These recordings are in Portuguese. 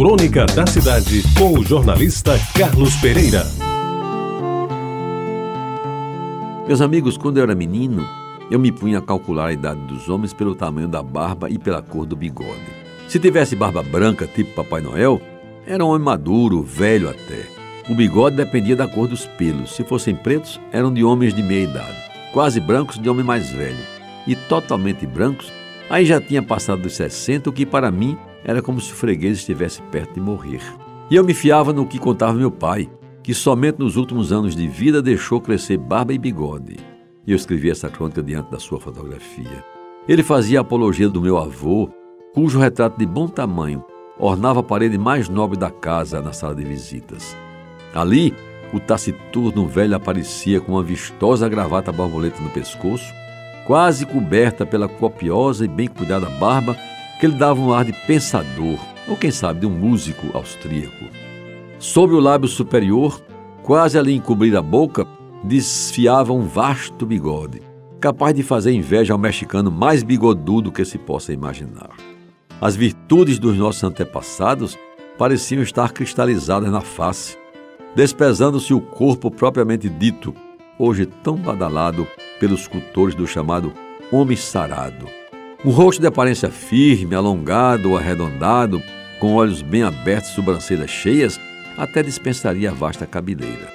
Crônica da Cidade, com o jornalista Carlos Pereira. Meus amigos, quando eu era menino, eu me punha a calcular a idade dos homens pelo tamanho da barba e pela cor do bigode. Se tivesse barba branca, tipo Papai Noel, era um homem maduro, velho até. O bigode dependia da cor dos pelos. Se fossem pretos, eram de homens de meia idade. Quase brancos, de homem mais velho. E totalmente brancos, aí já tinha passado dos 60, o que para mim era como se o freguês estivesse perto de morrer. E eu me fiava no que contava meu pai, que somente nos últimos anos de vida deixou crescer barba e bigode. E eu escrevi essa crônica diante da sua fotografia. Ele fazia apologia do meu avô, cujo retrato de bom tamanho ornava a parede mais nobre da casa na sala de visitas. Ali, o taciturno velho aparecia com uma vistosa gravata borboleta no pescoço, quase coberta pela copiosa e bem cuidada barba que lhe dava um ar de pensador, ou quem sabe de um músico austríaco. Sobre o lábio superior, quase ali encobrir a boca, desfiava um vasto bigode, capaz de fazer inveja ao mexicano mais bigodudo que se possa imaginar. As virtudes dos nossos antepassados pareciam estar cristalizadas na face, desprezando-se o corpo propriamente dito, hoje tão badalado pelos cultores do chamado homem sarado. Um rosto de aparência firme, alongado ou arredondado, com olhos bem abertos e sobrancelhas cheias, até dispensaria a vasta cabeleira.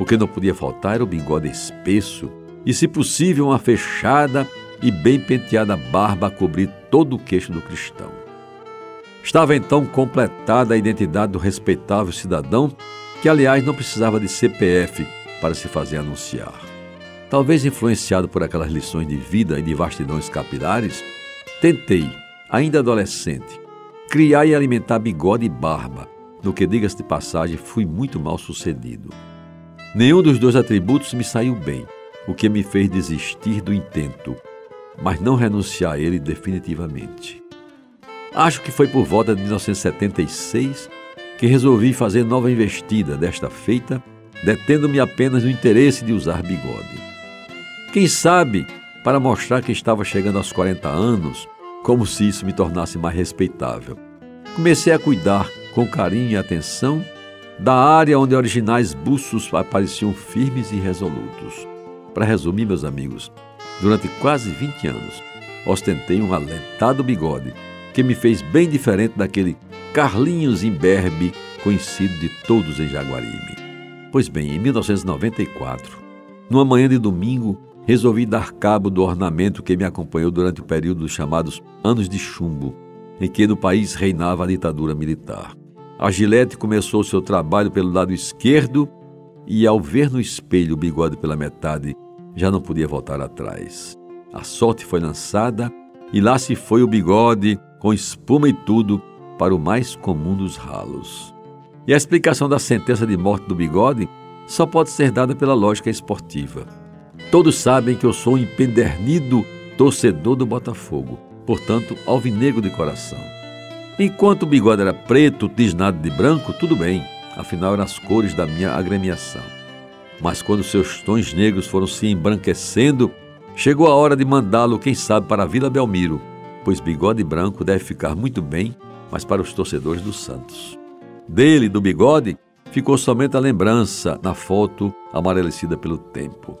O que não podia faltar era o bigode espesso e, se possível, uma fechada e bem penteada barba a cobrir todo o queixo do cristão. Estava então completada a identidade do respeitável cidadão, que, aliás, não precisava de CPF para se fazer anunciar. Talvez influenciado por aquelas lições de vida e de vastidões capilares, tentei, ainda adolescente, criar e alimentar bigode e barba, no que, diga-se de passagem, fui muito mal sucedido. Nenhum dos dois atributos me saiu bem, o que me fez desistir do intento, mas não renunciar a ele definitivamente. Acho que foi por volta de 1976 que resolvi fazer nova investida, desta feita, detendo-me apenas no interesse de usar bigode. Quem sabe, para mostrar que estava chegando aos 40 anos, como se isso me tornasse mais respeitável. Comecei a cuidar com carinho e atenção da área onde originais buços apareciam firmes e resolutos. Para resumir, meus amigos, durante quase 20 anos, ostentei um alentado bigode que me fez bem diferente daquele Carlinhos imberbe conhecido de todos em Jaguaribe. Pois bem, em 1994, numa manhã de domingo, resolvi dar cabo do ornamento que me acompanhou durante o período dos chamados Anos de Chumbo, em que no país reinava a ditadura militar. A Gillette começou seu trabalho pelo lado esquerdo e, ao ver no espelho o bigode pela metade, já não podia voltar atrás. A sorte foi lançada e lá se foi o bigode, com espuma e tudo, para o mais comum dos ralos. E a explicação da sentença de morte do bigode só pode ser dada pela lógica esportiva. Todos sabem que eu sou um empedernido torcedor do Botafogo, portanto, alvinegro de coração. Enquanto o bigode era preto, tisnado de branco, tudo bem, afinal eram as cores da minha agremiação. Mas quando seus tons negros foram se embranquecendo, chegou a hora de mandá-lo, quem sabe, para a Vila Belmiro, pois bigode branco deve ficar muito bem, mas para os torcedores do Santos. Dele, do bigode, ficou somente a lembrança na foto amarelecida pelo tempo.